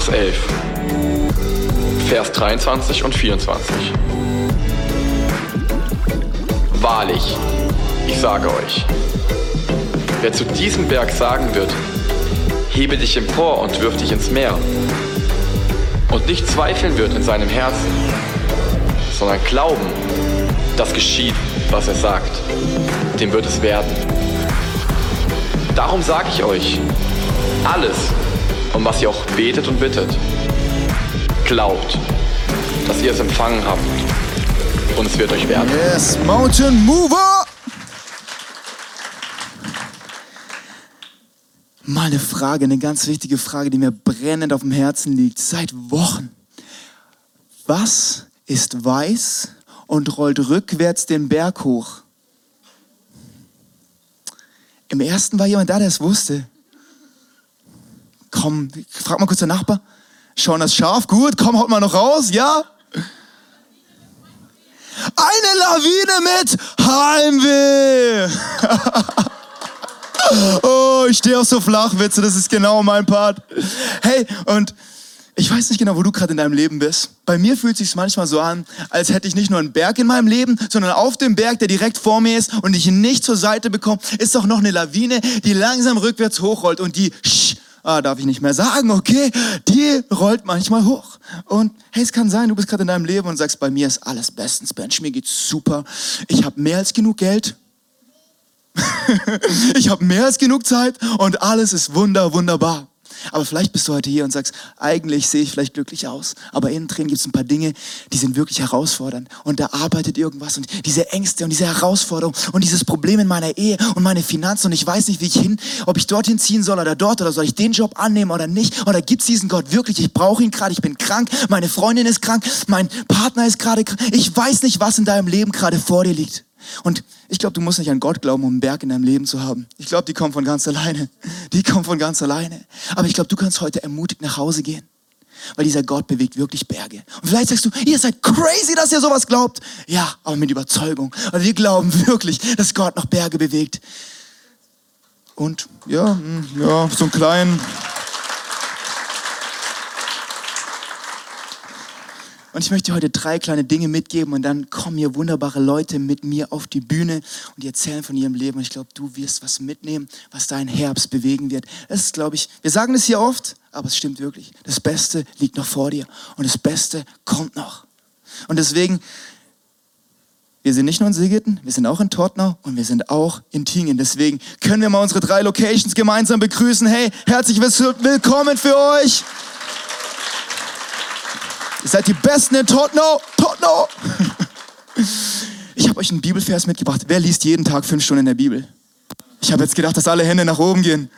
Markus 11, Vers 23 und 24. Wahrlich, ich sage euch, wer zu diesem Berg sagen wird, hebe dich empor und wirf dich ins Meer, und nicht zweifeln wird in seinem Herzen, sondern glauben, dass geschieht, was er sagt, dem wird es werden. Darum sage ich euch, alles, um was ihr auch betet und bittet, glaubt, dass ihr es empfangen habt und es wird euch werden. Yes, Mountain Mover! Mal eine Frage, eine ganz wichtige Frage, die mir brennend auf dem Herzen liegt, seit Wochen. Was ist weiß und rollt rückwärts den Berg hoch? Im ersten war jemand da, der es wusste. Komm, frag mal kurz den Nachbar. Schauen das Schaf gut? Komm, haut mal noch raus, ja? Eine Lawine mit Heimweh. oh, ich stehe auf so Flachwitze, das ist genau mein Part. Hey, und ich weiß nicht genau, wo du gerade in deinem Leben bist. Bei mir fühlt es sich manchmal so an, als hätte ich nicht nur einen Berg in meinem Leben, sondern auf dem Berg, der direkt vor mir ist und ich ihn nicht zur Seite bekomme, ist doch noch eine Lawine, die langsam rückwärts hochrollt und die, ah, darf ich nicht mehr sagen, okay, die rollt manchmal hoch. Und hey, es kann sein, du bist gerade in deinem Leben und sagst, bei mir ist alles bestens, Bench, mir geht's super. Ich habe mehr als genug Geld. ich habe mehr als genug Zeit und alles ist wunder, wunderbar. Aber vielleicht bist du heute hier und sagst, eigentlich sehe ich vielleicht glücklich aus, aber innen drin gibt es ein paar Dinge, die sind wirklich herausfordernd. Und da arbeitet irgendwas und diese Ängste und diese Herausforderung und dieses Problem in meiner Ehe und meine Finanzen und ich weiß nicht, wie ich hin, ob ich dorthin ziehen soll oder dort oder soll ich den Job annehmen oder nicht oder gibt es diesen Gott wirklich? Ich brauche ihn gerade, ich bin krank, meine Freundin ist krank, mein Partner ist gerade krank. Ich weiß nicht, was in deinem Leben gerade vor dir liegt. Und ich glaube, du musst nicht an Gott glauben, um einen Berg in deinem Leben zu haben. Ich glaube, die kommen von ganz alleine. Die kommen von ganz alleine. Aber ich glaube, du kannst heute ermutigt nach Hause gehen. Weil dieser Gott bewegt wirklich Berge. Und vielleicht sagst du, ihr seid crazy, dass ihr sowas glaubt. Ja, aber mit Überzeugung. Weil wir glauben wirklich, dass Gott noch Berge bewegt. Und ja, hm, ja, so einen kleinen Und ich möchte heute drei kleine Dinge mitgeben und dann kommen hier wunderbare Leute mit mir auf die Bühne und die erzählen von ihrem Leben. Und ich glaube, du wirst was mitnehmen, was deinen Herbst bewegen wird. Das ist, glaube ich, wir sagen das hier oft, aber es stimmt wirklich. Das Beste liegt noch vor dir und das Beste kommt noch. Und deswegen, wir sind nicht nur in Sigeten, wir sind auch in Tottenau und wir sind auch in Tingen. Deswegen können wir mal unsere drei Locations gemeinsam begrüßen. Hey, herzlich willkommen für euch. Ihr seid die Besten in Tottenau. Tottenau. Ich habe euch einen Bibelvers mitgebracht. Wer liest jeden Tag fünf Stunden in der Bibel? Ich habe jetzt gedacht, dass alle Hände nach oben gehen.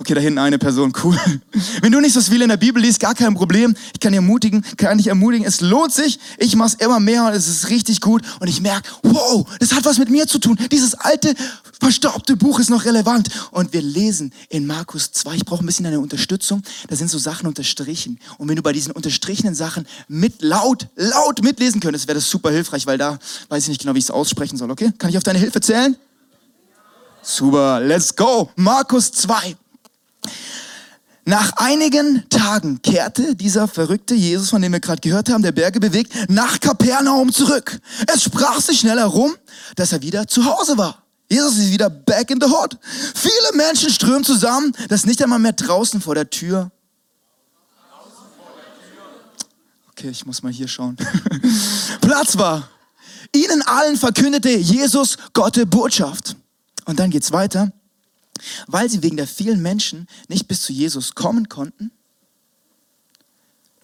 Okay, da hinten eine Person, cool. Wenn du nicht so viel in der Bibel liest, gar kein Problem. Ich kann dich ermutigen, kann dich ermutigen. Es lohnt sich. Ich mache es immer mehr und es ist richtig gut. Und ich merke, wow, das hat was mit mir zu tun. Dieses alte, verstaubte Buch ist noch relevant. Und wir lesen in Markus 2. Ich brauche ein bisschen eine Unterstützung. Da sind so Sachen unterstrichen. Und wenn du bei diesen unterstrichenen Sachen mit laut, laut mitlesen könntest, wäre das super hilfreich, weil da weiß ich nicht genau, wie ich es aussprechen soll. Okay? Kann ich auf deine Hilfe zählen? Super, let's go. Markus 2. Nach einigen Tagen kehrte dieser verrückte Jesus, von dem wir gerade gehört haben, der Berge bewegt, nach Kapernaum zurück. Es sprach sich schnell herum, dass er wieder zu Hause war. Jesus ist wieder back in the hood. Viele Menschen strömen zusammen, dass nicht einmal mehr draußen vor der Tür. Okay, ich muss mal hier schauen. Platz war. Ihnen allen verkündete Jesus Gottes Botschaft. Und dann geht's weiter weil sie wegen der vielen Menschen nicht bis zu Jesus kommen konnten.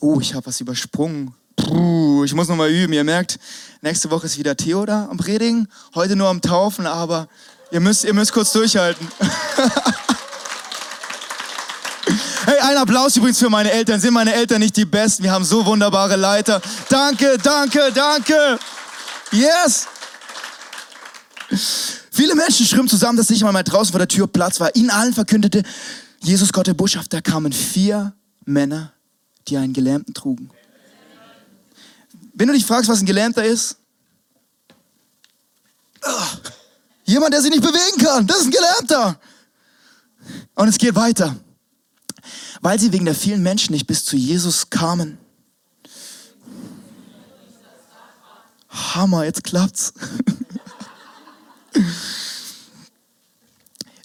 Oh, ich habe was übersprungen. Puh, ich muss noch mal üben. Ihr merkt, nächste Woche ist wieder Theo da am Predigen, heute nur am Taufen, aber ihr müsst, ihr müsst kurz durchhalten. Hey, ein Applaus übrigens für meine Eltern. Sind meine Eltern nicht die Besten? Wir haben so wunderbare Leiter. Danke, danke, danke. Yes. Viele Menschen strömten zusammen, dass nicht mal mehr draußen vor der Tür Platz war. Ihnen allen verkündete Jesus Gott der Botschaft. Da kamen vier Männer, die einen Gelähmten trugen. Wenn du dich fragst, was ein Gelähmter ist, ach, jemand, der sich nicht bewegen kann, das ist ein Gelähmter. Und es geht weiter. weil sie wegen der vielen Menschen nicht bis zu Jesus kamen. Hammer, jetzt klappt's.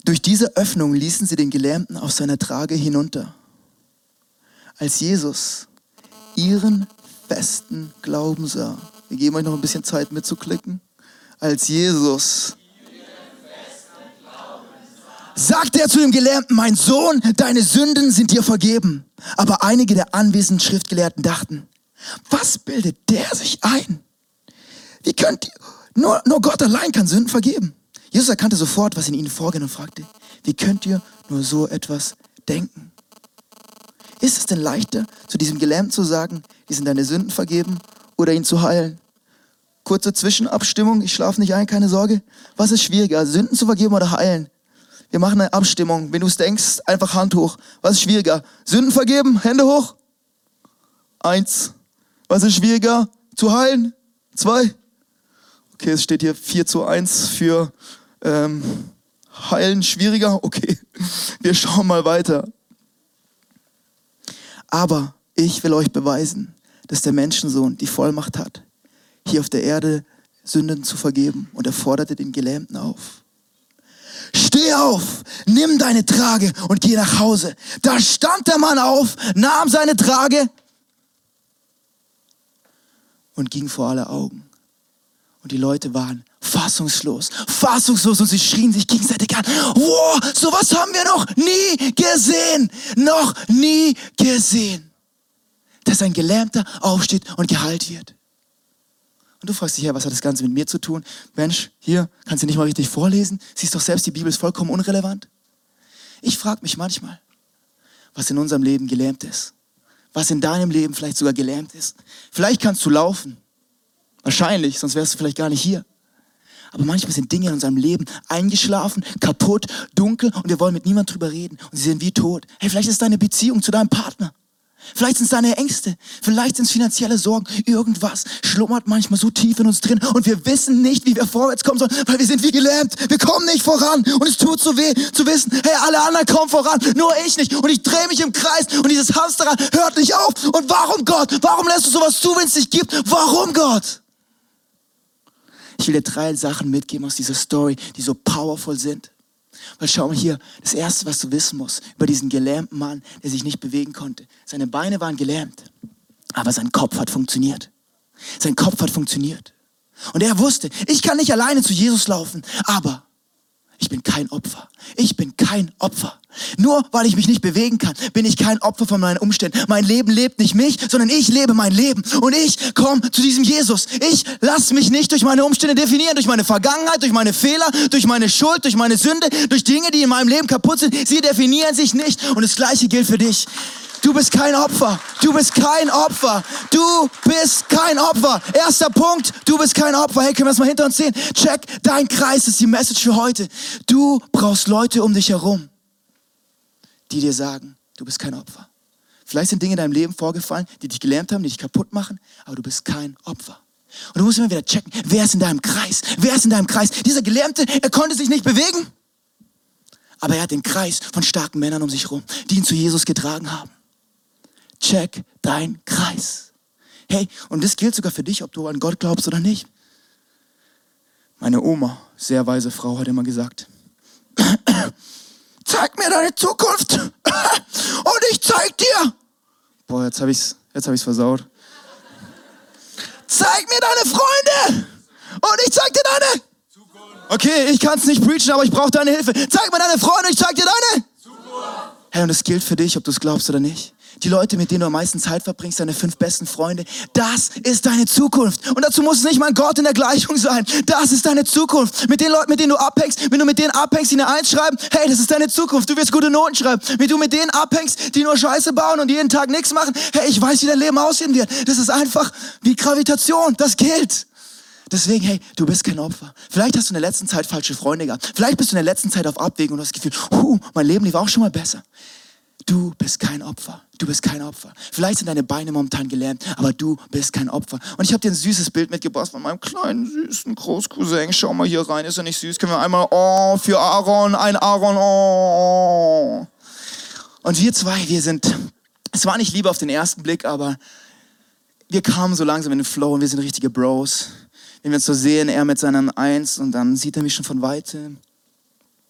Durch diese Öffnung ließen sie den Gelähmten auf seiner Trage hinunter. Als Jesus ihren festen Glauben sah, wir geben euch noch ein bisschen Zeit mitzuklicken, als Jesus sagte er zu dem Gelähmten, mein Sohn, deine Sünden sind dir vergeben. Aber einige der anwesenden Schriftgelehrten dachten, was bildet der sich ein? Wie könnt ihr, nur, nur Gott allein kann Sünden vergeben. Jesus erkannte sofort, was in ihnen vorging und fragte, wie könnt ihr nur so etwas denken? Ist es denn leichter, zu diesem Gelähmten zu sagen, die sind deine Sünden vergeben oder ihn zu heilen? Kurze Zwischenabstimmung, ich schlafe nicht ein, keine Sorge. Was ist schwieriger, Sünden zu vergeben oder heilen? Wir machen eine Abstimmung. Wenn du es denkst, einfach Hand hoch. Was ist schwieriger? Sünden vergeben? Hände hoch. Eins. Was ist schwieriger? Zu heilen? Zwei. Okay, es steht hier 4 zu 1 für ähm, heilen schwieriger. Okay, wir schauen mal weiter. Aber ich will euch beweisen, dass der Menschensohn die Vollmacht hat, hier auf der Erde Sünden zu vergeben. Und er forderte den Gelähmten auf. Steh auf, nimm deine Trage und geh nach Hause. Da stand der Mann auf, nahm seine Trage und ging vor alle Augen. Und die Leute waren fassungslos, fassungslos und sie schrien sich gegenseitig an. Wow, sowas haben wir noch nie gesehen, noch nie gesehen. Dass ein Gelähmter aufsteht und geheilt wird. Und du fragst dich, ja, was hat das Ganze mit mir zu tun? Mensch, hier, kannst du nicht mal richtig vorlesen? Siehst doch selbst, die Bibel ist vollkommen unrelevant. Ich frage mich manchmal, was in unserem Leben gelähmt ist. Was in deinem Leben vielleicht sogar gelähmt ist. Vielleicht kannst du laufen. Wahrscheinlich, sonst wärst du vielleicht gar nicht hier. Aber manchmal sind Dinge in unserem Leben eingeschlafen, kaputt, dunkel und wir wollen mit niemand drüber reden und sie sind wie tot. Hey, vielleicht ist deine Beziehung zu deinem Partner. Vielleicht sind es deine Ängste, vielleicht sind es finanzielle Sorgen. Irgendwas schlummert manchmal so tief in uns drin und wir wissen nicht, wie wir vorwärts kommen sollen, weil wir sind wie gelähmt. Wir kommen nicht voran und es tut so weh zu wissen, hey, alle anderen kommen voran, nur ich nicht. Und ich drehe mich im Kreis und dieses Hamsterrad hört nicht auf. Und warum Gott? Warum lässt du sowas zu, wenn es dich gibt? Warum Gott? Ich will dir drei Sachen mitgeben aus dieser Story, die so powerful sind. Weil schau mal hier, das Erste, was du wissen musst über diesen gelähmten Mann, der sich nicht bewegen konnte. Seine Beine waren gelähmt, aber sein Kopf hat funktioniert. Sein Kopf hat funktioniert. Und er wusste, ich kann nicht alleine zu Jesus laufen, aber ich bin kein Opfer. Ich bin kein Opfer. Nur weil ich mich nicht bewegen kann, bin ich kein Opfer von meinen Umständen. Mein Leben lebt nicht mich, sondern ich lebe mein Leben. Und ich komme zu diesem Jesus. Ich lasse mich nicht durch meine Umstände definieren, durch meine Vergangenheit, durch meine Fehler, durch meine Schuld, durch meine Sünde, durch Dinge, die in meinem Leben kaputt sind. Sie definieren sich nicht. Und das Gleiche gilt für dich. Du bist kein Opfer. Du bist kein Opfer. Du bist kein Opfer. Erster Punkt. Du bist kein Opfer. Hey, können wir das mal hinter uns sehen? Check, dein Kreis ist die Message für heute. Du brauchst Leute um dich herum, die dir sagen, du bist kein Opfer. Vielleicht sind Dinge in deinem Leben vorgefallen, die dich gelähmt haben, die dich kaputt machen, aber du bist kein Opfer. Und du musst immer wieder checken, wer ist in deinem Kreis? Wer ist in deinem Kreis? Dieser Gelähmte, er konnte sich nicht bewegen, aber er hat den Kreis von starken Männern um sich herum, die ihn zu Jesus getragen haben check dein Kreis. Hey, und das gilt sogar für dich, ob du an Gott glaubst oder nicht. Meine Oma, sehr weise Frau, hat immer gesagt, zeig mir deine Zukunft und ich zeig dir. Boah, jetzt habe ich's, jetzt habe ich's versaut. Zeig mir deine Freunde und ich zeig dir deine Okay, ich kann es nicht preachen, aber ich brauche deine Hilfe. Zeig mir deine Freunde, ich zeig dir deine Zukunft. Hey, und das gilt für dich, ob du es glaubst oder nicht die Leute, mit denen du am meisten Zeit verbringst, deine fünf besten Freunde, das ist deine Zukunft. Und dazu muss es nicht mal Gott in der Gleichung sein. Das ist deine Zukunft. Mit den Leuten, mit denen du abhängst, wenn du mit denen abhängst, die eine Eins schreiben, hey, das ist deine Zukunft. Du wirst gute Noten schreiben. Wenn du mit denen abhängst, die nur Scheiße bauen und jeden Tag nichts machen, hey, ich weiß, wie dein Leben aussehen wird. Das ist einfach wie Gravitation. Das gilt. Deswegen, hey, du bist kein Opfer. Vielleicht hast du in der letzten Zeit falsche Freunde gehabt. Vielleicht bist du in der letzten Zeit auf Abwägung und hast das Gefühl, huh, mein Leben lief auch schon mal besser. Du bist kein Opfer. Du bist kein Opfer. Vielleicht sind deine Beine momentan gelähmt, aber du bist kein Opfer. Und ich habe dir ein süßes Bild mitgebracht von meinem kleinen, süßen Großcousin. Schau mal hier rein, ist er nicht süß? Können wir einmal, oh, für Aaron, ein Aaron, oh. Und wir zwei, wir sind, es war nicht Liebe auf den ersten Blick, aber wir kamen so langsam in den Flow und wir sind richtige Bros. Wenn wir uns so sehen, er mit seinem Eins und dann sieht er mich schon von weitem.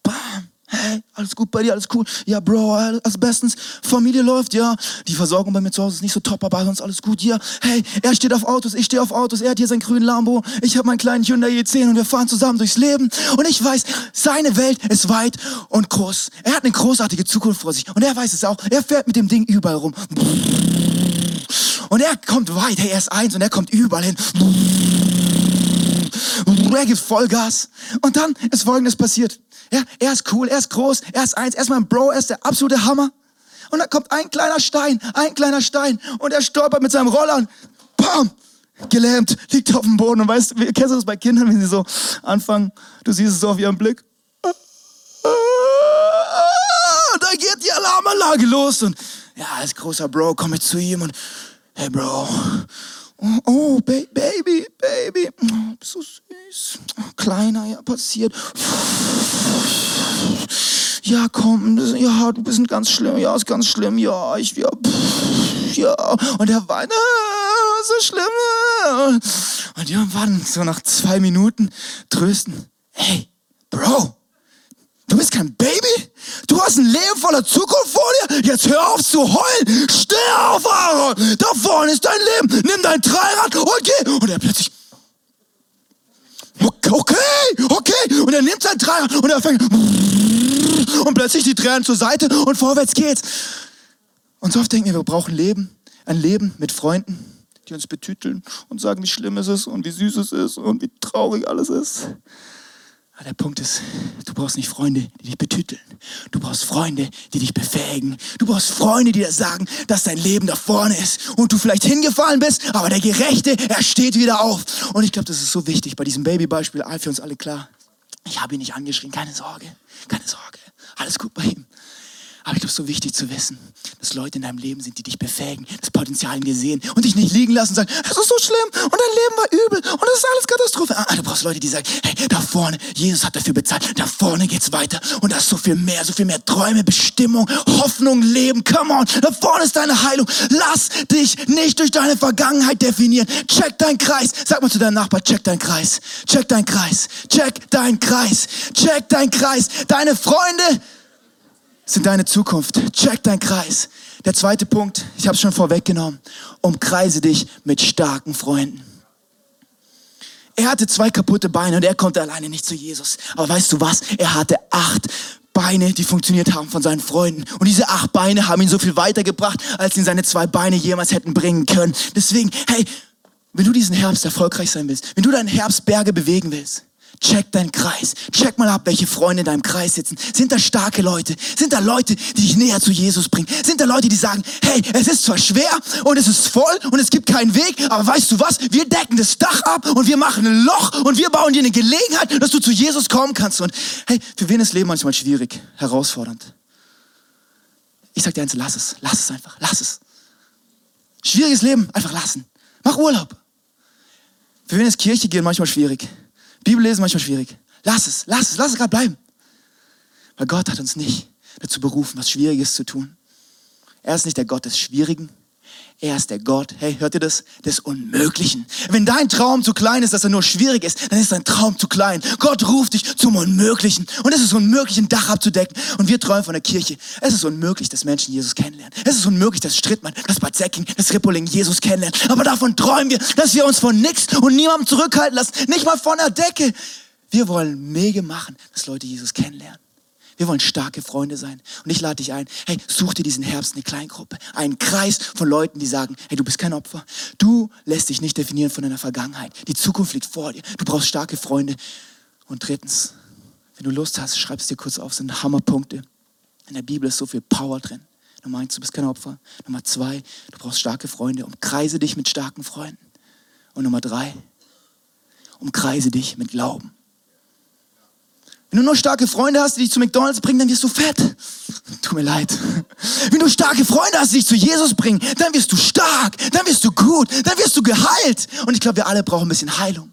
Bam! Hey, alles gut bei dir, alles cool. Ja, Bro, alles bestens. Familie läuft, ja. Die Versorgung bei mir zu Hause ist nicht so top, aber sonst alles gut. Ja, hey, er steht auf Autos, ich stehe auf Autos. Er hat hier seinen grünen Lambo. Ich habe meinen kleinen Hyundai E10 und wir fahren zusammen durchs Leben. Und ich weiß, seine Welt ist weit und groß. Er hat eine großartige Zukunft vor sich. Und er weiß es auch. Er fährt mit dem Ding überall rum. Und er kommt weit. Hey, er ist eins und er kommt überall hin. Er gibt Vollgas. Und dann ist Folgendes passiert. Ja, er ist cool, er ist groß, er ist eins, er ist mein Bro, er ist der absolute Hammer. Und dann kommt ein kleiner Stein, ein kleiner Stein und er stolpert mit seinem Roller und bam, gelähmt, liegt auf dem Boden. Und weißt du, kennst du das bei Kindern, wenn sie so anfangen, du siehst es so auf ihrem Blick. Da geht die Alarmanlage los und ja, als großer Bro komme ich zu ihm und hey Bro, oh, oh Baby, Baby, oh, so süß. Oh, kleiner, ja, passiert. Ja, komm, ja, du bist ganz schlimm, ja, ist ganz schlimm, ja, ich, ja, ja. Und er weint, so schlimm. Und irgendwann, so nach zwei Minuten, trösten, hey, Bro, Du bist kein Baby? Du hast ein Leben voller Zukunft vor dir? Jetzt hör auf zu heulen! Steh auf, Aaron! Da vorne ist dein Leben! Nimm dein Dreirad und geh! Und er plötzlich... Okay, okay! Und er nimmt sein Dreirad und er fängt... Und plötzlich die Tränen zur Seite und vorwärts geht's. Und so oft denken wir, wir brauchen Leben. Ein Leben mit Freunden, die uns betüteln und sagen, wie schlimm es ist und wie süß es ist und wie traurig alles ist. Aber der Punkt ist, du brauchst nicht Freunde, die dich betüteln. Du brauchst Freunde, die dich befähigen. Du brauchst Freunde, die dir sagen, dass dein Leben da vorne ist und du vielleicht hingefallen bist, aber der Gerechte, er steht wieder auf. Und ich glaube, das ist so wichtig bei diesem Babybeispiel, für uns alle klar. Ich habe ihn nicht angeschrien, keine Sorge, keine Sorge. Alles gut bei ihm. Aber ich glaube, es so wichtig zu wissen, dass Leute in deinem Leben sind, die dich befähigen, das Potenzial in dir sehen und dich nicht liegen lassen und sagen, es ist so schlimm und dein Leben war übel und das ist alles Katastrophe. Ah, du brauchst Leute, die sagen, hey, da vorne, Jesus hat dafür bezahlt, da vorne geht's weiter und da ist so viel mehr, so viel mehr Träume, Bestimmung, Hoffnung, Leben. Come on, da vorne ist deine Heilung. Lass dich nicht durch deine Vergangenheit definieren. Check deinen Kreis. Sag mal zu deinem Nachbar, check deinen Kreis. Check deinen Kreis. Check deinen Kreis. Check deinen Kreis. Deine Freunde sind deine Zukunft. Check deinen Kreis. Der zweite Punkt, ich habe es schon vorweggenommen, umkreise dich mit starken Freunden. Er hatte zwei kaputte Beine und er konnte alleine nicht zu Jesus. Aber weißt du was? Er hatte acht Beine, die funktioniert haben von seinen Freunden. Und diese acht Beine haben ihn so viel weitergebracht, als ihn seine zwei Beine jemals hätten bringen können. Deswegen, hey, wenn du diesen Herbst erfolgreich sein willst, wenn du deinen Herbst Berge bewegen willst, Check deinen Kreis. Check mal ab, welche Freunde in deinem Kreis sitzen. Sind da starke Leute? Sind da Leute, die dich näher zu Jesus bringen? Sind da Leute, die sagen, hey, es ist zwar schwer und es ist voll und es gibt keinen Weg, aber weißt du was? Wir decken das Dach ab und wir machen ein Loch und wir bauen dir eine Gelegenheit, dass du zu Jesus kommen kannst. Und hey, für wen ist Leben manchmal schwierig, herausfordernd? Ich sag dir eins, lass es. Lass es einfach. Lass es. Schwieriges Leben, einfach lassen. Mach Urlaub. Für wen ist Kirche gehen manchmal schwierig? Bibel lesen manchmal schwierig. Lass es, lass es, lass es gerade bleiben. Weil Gott hat uns nicht dazu berufen, was Schwieriges zu tun. Er ist nicht der Gott des Schwierigen. Er ist der Gott, hey, hört ihr das? Des Unmöglichen. Wenn dein Traum zu klein ist, dass er nur schwierig ist, dann ist dein Traum zu klein. Gott ruft dich zum Unmöglichen. Und es ist unmöglich, ein Dach abzudecken. Und wir träumen von der Kirche. Es ist unmöglich, dass Menschen Jesus kennenlernen. Es ist unmöglich, dass Strittmann, das Bad Säcking, das Rippoling Jesus kennenlernen. Aber davon träumen wir, dass wir uns von nichts und niemandem zurückhalten lassen. Nicht mal von der Decke. Wir wollen Mege machen, dass Leute Jesus kennenlernen. Wir wollen starke Freunde sein. Und ich lade dich ein, hey, such dir diesen Herbst eine Kleingruppe, einen Kreis von Leuten, die sagen, hey, du bist kein Opfer. Du lässt dich nicht definieren von deiner Vergangenheit. Die Zukunft liegt vor dir. Du brauchst starke Freunde. Und drittens, wenn du Lust hast, schreib es dir kurz auf, sind Hammerpunkte. In der Bibel ist so viel Power drin. Nummer eins, du bist kein Opfer. Nummer zwei, du brauchst starke Freunde. Umkreise dich mit starken Freunden. Und Nummer drei, umkreise dich mit Glauben. Wenn du nur starke Freunde hast, die dich zu McDonalds bringen, dann wirst du fett. Tut mir leid. Wenn du starke Freunde hast, die dich zu Jesus bringen, dann wirst du stark, dann wirst du gut, dann wirst du geheilt. Und ich glaube, wir alle brauchen ein bisschen Heilung.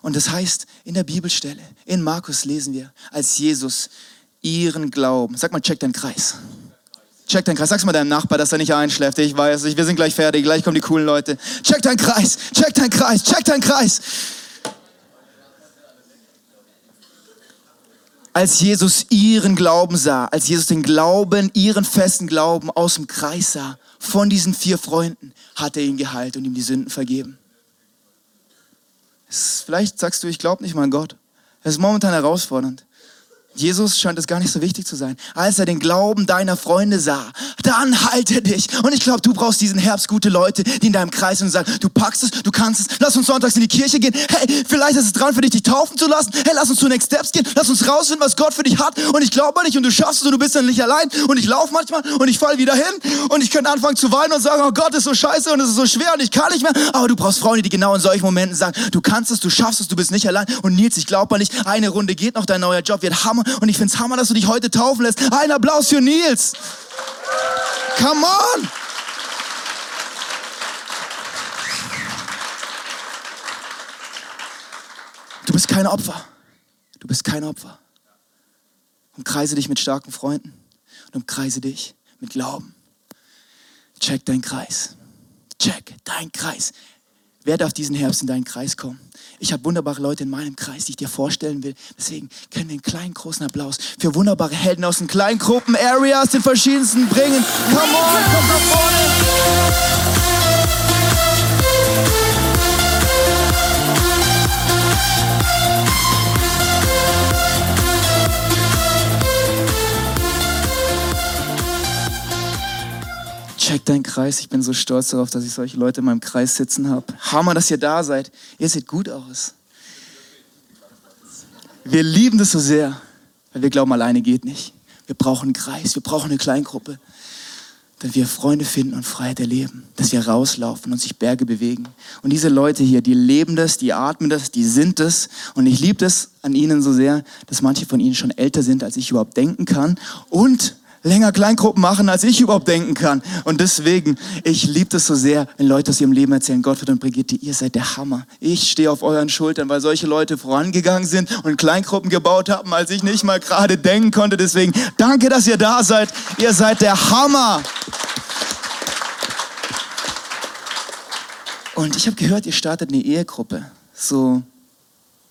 Und das heißt, in der Bibelstelle, in Markus lesen wir, als Jesus ihren Glauben. Sag mal, check deinen Kreis. Check deinen Kreis. Sag's mal deinem Nachbar, dass er nicht einschläft. Ich weiß, wir sind gleich fertig. Gleich kommen die coolen Leute. Check deinen Kreis. Check deinen Kreis. Check deinen Kreis. Als Jesus ihren Glauben sah, als Jesus den Glauben, ihren festen Glauben aus dem Kreis sah, von diesen vier Freunden, hat er ihn geheilt und ihm die Sünden vergeben. Vielleicht sagst du, ich glaube nicht mal an Gott. Es ist momentan herausfordernd. Jesus scheint es gar nicht so wichtig zu sein. Als er den Glauben deiner Freunde sah, dann halte dich. Und ich glaube, du brauchst diesen Herbst gute Leute, die in deinem Kreis sind und sagen, du packst es, du kannst es, lass uns sonntags in die Kirche gehen. Hey, vielleicht ist es dran für dich, dich taufen zu lassen. Hey, lass uns zu Next Steps gehen. Lass uns rausfinden, was Gott für dich hat. Und ich glaube an dich und du schaffst es und du bist dann nicht allein. Und ich laufe manchmal und ich fall wieder hin. Und ich könnte anfangen zu weinen und sagen, oh Gott, ist so scheiße und es ist so schwer und ich kann nicht mehr. Aber du brauchst Freunde, die genau in solchen Momenten sagen, du kannst es, du schaffst es, du bist nicht allein. Und Nils, ich glaube an dich. Eine Runde geht noch, dein neuer Job wird Hammer. Und ich finde es Hammer, dass du dich heute taufen lässt. Ein Applaus für Nils. Come on. Du bist kein Opfer. Du bist kein Opfer. Umkreise dich mit starken Freunden und umkreise dich mit Glauben. Check deinen Kreis. Check deinen Kreis. Wer darf diesen Herbst in deinen Kreis kommen? Ich habe wunderbare Leute in meinem Kreis, die ich dir vorstellen will. Deswegen können wir einen kleinen, großen Applaus für wunderbare Helden aus den kleinen Gruppen, Areas, den verschiedensten bringen. Come on, komm nach vorne! Check deinen Kreis. Ich bin so stolz darauf, dass ich solche Leute in meinem Kreis sitzen habe. Hammer, dass ihr da seid. Ihr seht gut aus. Wir lieben das so sehr, weil wir glauben, alleine geht nicht. Wir brauchen einen Kreis, wir brauchen eine Kleingruppe, dass wir Freunde finden und Freiheit erleben, dass wir rauslaufen und sich Berge bewegen. Und diese Leute hier, die leben das, die atmen das, die sind das. Und ich liebe das an ihnen so sehr, dass manche von ihnen schon älter sind, als ich überhaupt denken kann. Und länger Kleingruppen machen, als ich überhaupt denken kann. Und deswegen, ich liebe das so sehr, wenn Leute aus ihrem Leben erzählen, Gottfried und Brigitte, ihr seid der Hammer. Ich stehe auf euren Schultern, weil solche Leute vorangegangen sind und Kleingruppen gebaut haben, als ich nicht mal gerade denken konnte. Deswegen, danke, dass ihr da seid. Ihr seid der Hammer. Und ich habe gehört, ihr startet eine Ehegruppe. So,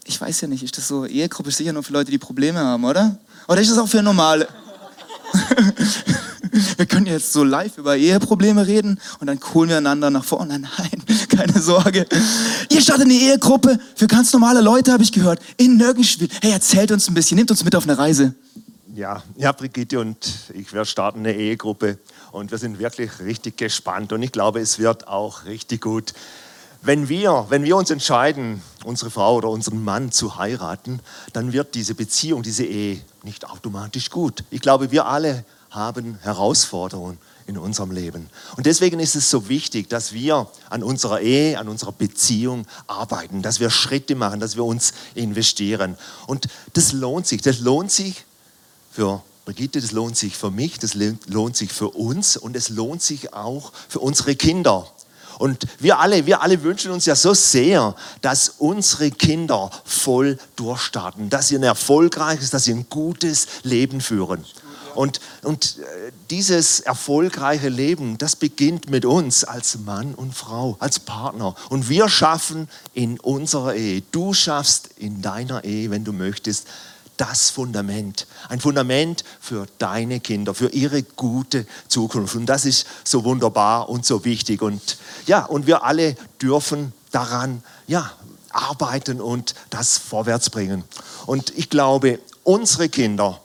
ich weiß ja nicht, ist das so, Ehegruppe ist sicher nur für Leute, die Probleme haben, oder? Oder ist das auch für normale? wir können jetzt so live über Eheprobleme reden und dann holen wir einander nach vorne. Nein, keine Sorge. Ihr startet eine Ehegruppe für ganz normale Leute, habe ich gehört, in Nirgendspiel. Hey, erzählt uns ein bisschen, nehmt uns mit auf eine Reise. Ja, ja, Brigitte und ich werde starten eine Ehegruppe und wir sind wirklich richtig gespannt und ich glaube, es wird auch richtig gut. Wenn wir, wenn wir uns entscheiden, unsere Frau oder unseren Mann zu heiraten, dann wird diese Beziehung, diese Ehe nicht automatisch gut. Ich glaube, wir alle haben Herausforderungen in unserem Leben. Und deswegen ist es so wichtig, dass wir an unserer Ehe, an unserer Beziehung arbeiten, dass wir Schritte machen, dass wir uns investieren. Und das lohnt sich. Das lohnt sich für Brigitte, das lohnt sich für mich, das lohnt sich für uns und es lohnt sich auch für unsere Kinder. Und wir alle, wir alle wünschen uns ja so sehr, dass unsere Kinder voll durchstarten, dass sie ein erfolgreiches, dass sie ein gutes Leben führen. Und, und äh, dieses erfolgreiche Leben, das beginnt mit uns als Mann und Frau, als Partner. Und wir schaffen in unserer Ehe, du schaffst in deiner Ehe, wenn du möchtest, das Fundament. Ein Fundament für deine Kinder, für ihre gute Zukunft. Und das ist so wunderbar und so wichtig. Und ja, und wir alle dürfen daran ja, arbeiten und das vorwärts bringen. Und ich glaube, unsere Kinder,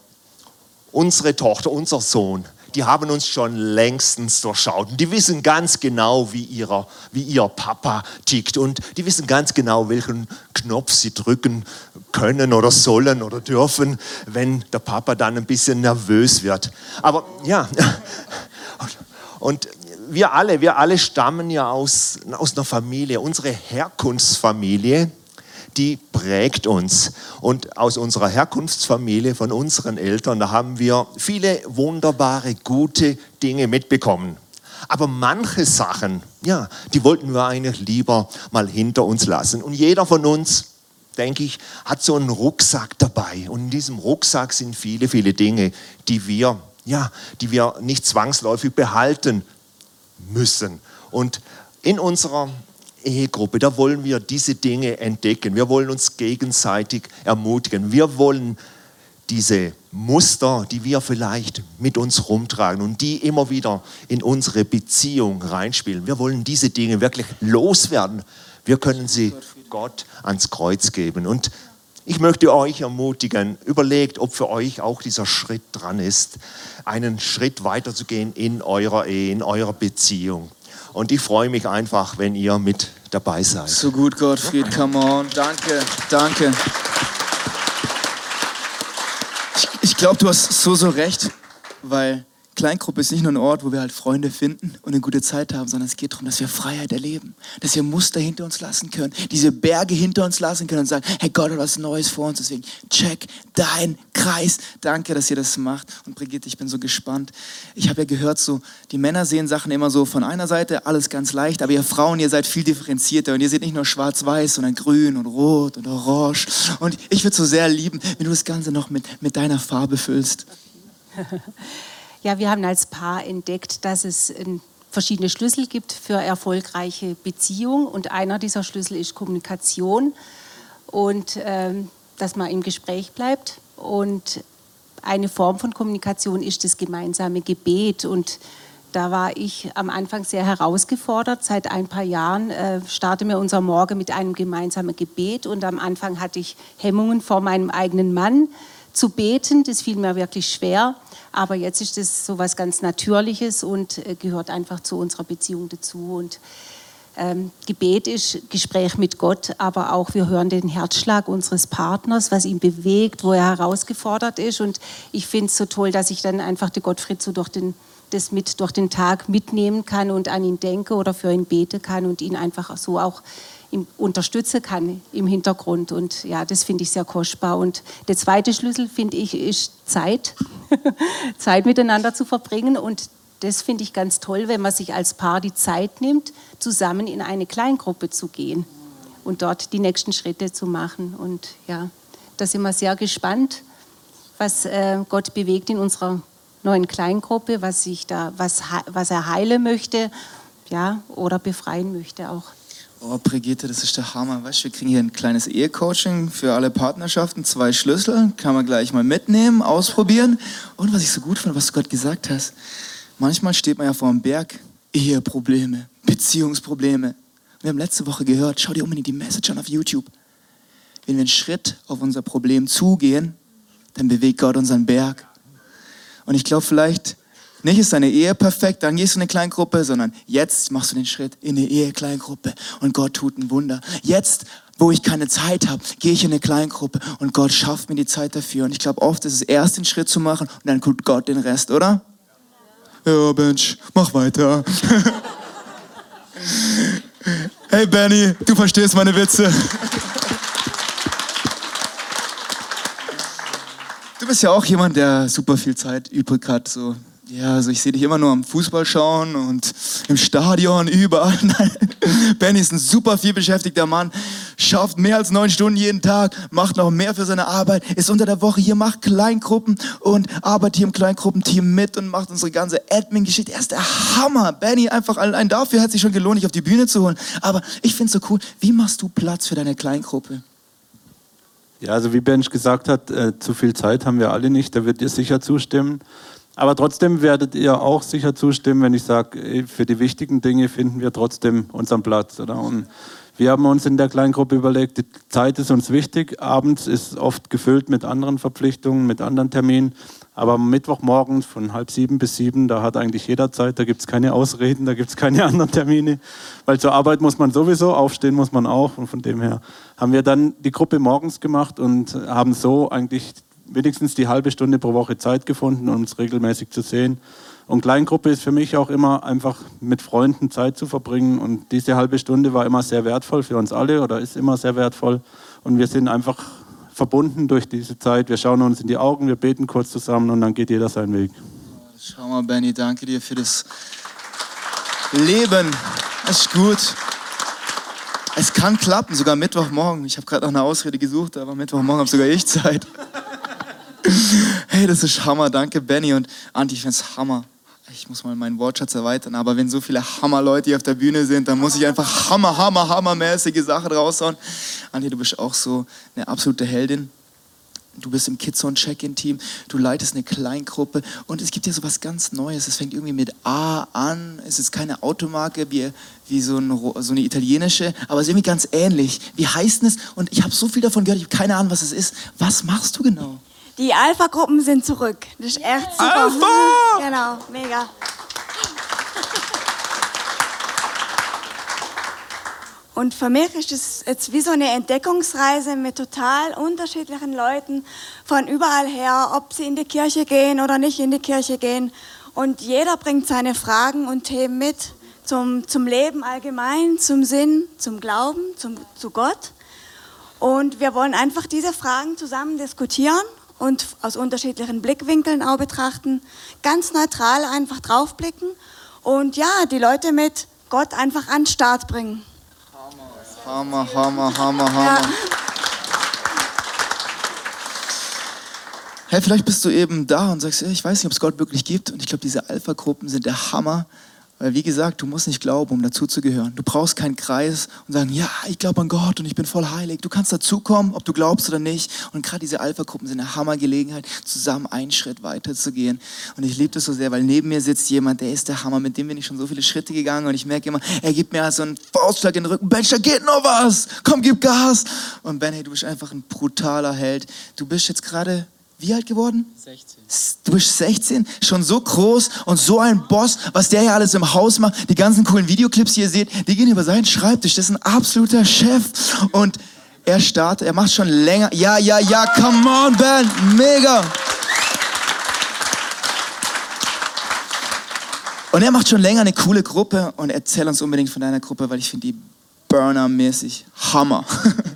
unsere Tochter, unser Sohn, die haben uns schon längstens durchschaut. Und die wissen ganz genau, wie, ihrer, wie ihr Papa tickt. Und die wissen ganz genau, welchen Knopf sie drücken können oder sollen oder dürfen, wenn der Papa dann ein bisschen nervös wird. Aber ja, und wir alle, wir alle stammen ja aus, aus einer Familie, unsere Herkunftsfamilie die prägt uns. Und aus unserer Herkunftsfamilie, von unseren Eltern, da haben wir viele wunderbare, gute Dinge mitbekommen. Aber manche Sachen, ja, die wollten wir eigentlich lieber mal hinter uns lassen. Und jeder von uns, denke ich, hat so einen Rucksack dabei. Und in diesem Rucksack sind viele, viele Dinge, die wir, ja, die wir nicht zwangsläufig behalten müssen. Und in unserer Ehegruppe, da wollen wir diese Dinge entdecken. Wir wollen uns gegenseitig ermutigen. Wir wollen diese Muster, die wir vielleicht mit uns rumtragen und die immer wieder in unsere Beziehung reinspielen. Wir wollen diese Dinge wirklich loswerden. Wir können sie Gott ans Kreuz geben. Und ich möchte euch ermutigen, überlegt, ob für euch auch dieser Schritt dran ist, einen Schritt weiterzugehen in eurer Ehe, in eurer Beziehung. Und ich freue mich einfach, wenn ihr mit dabei seid. So gut, Gottfried, come on. Danke, danke. Ich, ich glaube, du hast so, so recht, weil Kleingruppe ist nicht nur ein Ort, wo wir halt Freunde finden und eine gute Zeit haben, sondern es geht darum, dass wir Freiheit erleben, dass wir Muster hinter uns lassen können, diese Berge hinter uns lassen können und sagen, hey Gott hat was Neues vor uns, deswegen check dein Kreis. Danke, dass ihr das macht. Und Brigitte, ich bin so gespannt. Ich habe ja gehört, so die Männer sehen Sachen immer so von einer Seite, alles ganz leicht, aber ihr Frauen, ihr seid viel differenzierter und ihr seht nicht nur schwarz-weiß, sondern grün und rot und orange. Und ich würde so sehr lieben, wenn du das Ganze noch mit, mit deiner Farbe füllst. Ja, wir haben als Paar entdeckt, dass es verschiedene Schlüssel gibt für erfolgreiche Beziehungen und einer dieser Schlüssel ist Kommunikation und ähm, dass man im Gespräch bleibt. Und eine Form von Kommunikation ist das gemeinsame Gebet. Und da war ich am Anfang sehr herausgefordert. Seit ein paar Jahren äh, starten wir unser Morgen mit einem gemeinsamen Gebet. Und am Anfang hatte ich Hemmungen vor meinem eigenen Mann zu beten. Das fiel mir wirklich schwer. Aber jetzt ist es so was ganz Natürliches und äh, gehört einfach zu unserer Beziehung dazu. Und ähm, Gebet ist Gespräch mit Gott, aber auch wir hören den Herzschlag unseres Partners, was ihn bewegt, wo er herausgefordert ist. Und ich finde es so toll, dass ich dann einfach den Gottfried so durch den, das mit durch den Tag mitnehmen kann und an ihn denke oder für ihn bete kann und ihn einfach so auch unterstützen kann im Hintergrund. Und ja, das finde ich sehr kostbar. Und der zweite Schlüssel, finde ich, ist Zeit. Zeit miteinander zu verbringen. Und das finde ich ganz toll, wenn man sich als Paar die Zeit nimmt, zusammen in eine Kleingruppe zu gehen und dort die nächsten Schritte zu machen. Und ja, da sind wir sehr gespannt, was äh, Gott bewegt in unserer neuen Kleingruppe, was, sich da, was, was er heilen möchte ja, oder befreien möchte auch. Oh, Brigitte, das ist der Hammer. Weißt du, wir kriegen hier ein kleines Ehecoaching für alle Partnerschaften, zwei Schlüssel, kann man gleich mal mitnehmen, ausprobieren. Und was ich so gut fand, was du gerade gesagt hast, manchmal steht man ja vor einem Berg, Eheprobleme, Beziehungsprobleme. Wir haben letzte Woche gehört, schau dir unbedingt die Message an auf YouTube. Wenn wir einen Schritt auf unser Problem zugehen, dann bewegt Gott unseren Berg. Und ich glaube, vielleicht nicht ist deine Ehe perfekt, dann gehst du in eine Kleingruppe, sondern jetzt machst du den Schritt in eine Ehe-Kleingruppe und Gott tut ein Wunder. Jetzt, wo ich keine Zeit habe, gehe ich in eine Kleingruppe und Gott schafft mir die Zeit dafür. Und ich glaube, oft ist es erst den Schritt zu machen und dann tut Gott den Rest, oder? Ja, Mensch, mach weiter. hey Benny, du verstehst meine Witze. Du bist ja auch jemand, der super viel Zeit übrig hat, so ja, also ich sehe dich immer nur am Fußball schauen und im Stadion, überall. Benny ist ein super viel beschäftigter Mann, schafft mehr als neun Stunden jeden Tag, macht noch mehr für seine Arbeit, ist unter der Woche hier, macht Kleingruppen und arbeitet hier im Kleingruppenteam mit und macht unsere ganze Admin-Geschichte. Er ist der Hammer. Benny, einfach allein dafür hat sich schon gelohnt, dich auf die Bühne zu holen. Aber ich finde es so cool. Wie machst du Platz für deine Kleingruppe? Ja, also wie Bench gesagt hat, äh, zu viel Zeit haben wir alle nicht. Da wird dir sicher zustimmen. Aber trotzdem werdet ihr auch sicher zustimmen, wenn ich sage, für die wichtigen Dinge finden wir trotzdem unseren Platz. Oder? Und wir haben uns in der kleinen Gruppe überlegt, die Zeit ist uns wichtig. Abends ist oft gefüllt mit anderen Verpflichtungen, mit anderen Terminen. Aber Mittwochmorgen von halb sieben bis sieben, da hat eigentlich jeder Zeit, da gibt es keine Ausreden, da gibt es keine anderen Termine. Weil zur Arbeit muss man sowieso, aufstehen muss man auch. Und von dem her haben wir dann die Gruppe morgens gemacht und haben so eigentlich wenigstens die halbe Stunde pro Woche Zeit gefunden, uns regelmäßig zu sehen. Und Kleingruppe ist für mich auch immer einfach mit Freunden Zeit zu verbringen. Und diese halbe Stunde war immer sehr wertvoll für uns alle oder ist immer sehr wertvoll. Und wir sind einfach verbunden durch diese Zeit. Wir schauen uns in die Augen, wir beten kurz zusammen und dann geht jeder seinen Weg. Schau mal, Benny, danke dir für das Leben. Das ist gut. Es kann klappen, sogar Mittwochmorgen. Ich habe gerade nach einer Ausrede gesucht, aber Mittwochmorgen habe sogar ich Zeit. Hey, das ist Hammer. Danke, Benny und Anti. Ich finde es Hammer. Ich muss mal meinen Wortschatz erweitern, aber wenn so viele Hammer-Leute hier auf der Bühne sind, dann muss ich einfach Hammer, Hammer, Hammermäßige Sachen raushauen. Anti, du bist auch so eine absolute Heldin. Du bist im Kidzone Check-in-Team, du leitest eine Kleingruppe und es gibt ja so was ganz Neues. Es fängt irgendwie mit A an. Es ist keine Automarke wie, wie so, ein, so eine italienische, aber es ist irgendwie ganz ähnlich. Wie heißt es? Und ich habe so viel davon gehört, ich habe keine Ahnung, was es ist. Was machst du genau? Die Alpha-Gruppen sind zurück. Das ist echt super. Alpha! Genau, mega. Und für mich ist es jetzt wie so eine Entdeckungsreise mit total unterschiedlichen Leuten von überall her, ob sie in die Kirche gehen oder nicht in die Kirche gehen. Und jeder bringt seine Fragen und Themen mit zum, zum Leben allgemein, zum Sinn, zum Glauben, zum, zu Gott. Und wir wollen einfach diese Fragen zusammen diskutieren und aus unterschiedlichen Blickwinkeln auch betrachten, ganz neutral einfach draufblicken und ja, die Leute mit Gott einfach an den Start bringen. Hammer, Hammer, Hammer, Hammer. Ja. Hey, vielleicht bist du eben da und sagst, ich weiß nicht, ob es Gott wirklich gibt. Und ich glaube, diese Alpha-Gruppen sind der Hammer. Weil, wie gesagt, du musst nicht glauben, um dazuzugehören. Du brauchst keinen Kreis und sagen, ja, ich glaube an Gott und ich bin voll heilig. Du kannst dazukommen, ob du glaubst oder nicht. Und gerade diese Alpha-Gruppen sind eine Hammergelegenheit, zusammen einen Schritt weiter zu gehen. Und ich liebe das so sehr, weil neben mir sitzt jemand, der ist der Hammer. Mit dem bin ich schon so viele Schritte gegangen und ich merke immer, er gibt mir so einen Faustschlag in den Rücken. Bench, da geht noch was. Komm, gib Gas. Und Ben, hey, du bist einfach ein brutaler Held. Du bist jetzt gerade wie alt geworden? 16. Du bist 16, schon so groß und so ein Boss, was der hier alles im Haus macht. Die ganzen coolen Videoclips, die ihr seht, die gehen über seinen Schreibtisch. Das ist ein absoluter Chef. Und er startet, er macht schon länger. Ja, ja, ja, come on, Ben, mega. Und er macht schon länger eine coole Gruppe und erzähl uns unbedingt von deiner Gruppe, weil ich finde die Burner-mäßig Hammer.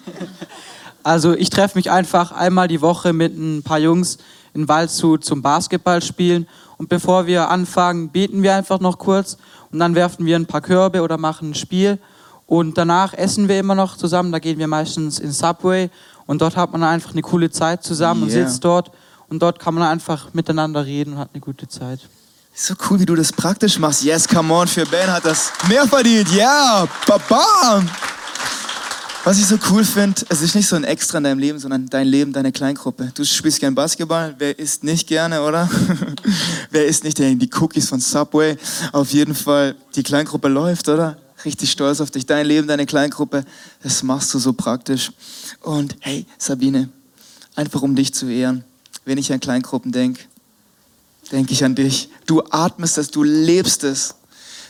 Also ich treffe mich einfach einmal die Woche mit ein paar Jungs in Waldshut zum Basketball spielen und bevor wir anfangen, beten wir einfach noch kurz und dann werfen wir ein paar Körbe oder machen ein Spiel und danach essen wir immer noch zusammen. Da gehen wir meistens in Subway und dort hat man einfach eine coole Zeit zusammen Yeah. und sitzt dort und dort kann man einfach miteinander reden und hat eine gute Zeit. So cool, wie du das praktisch machst. Yes, come on, für Ben hat das mehr verdient. Ja, yeah, babam. Was ich so cool finde, es ist nicht so ein Extra in deinem Leben, sondern dein Leben, deine Kleingruppe. Du spielst gern Basketball, wer isst nicht gerne, oder? wer isst nicht denn die Cookies von Subway? Auf jeden Fall, die Kleingruppe läuft, oder? Richtig stolz auf dich. Dein Leben, deine Kleingruppe, das machst du so praktisch. Und hey, Sabine, einfach um dich zu ehren, wenn ich an Kleingruppen denke, denke ich an dich. Du atmest es, du lebst es.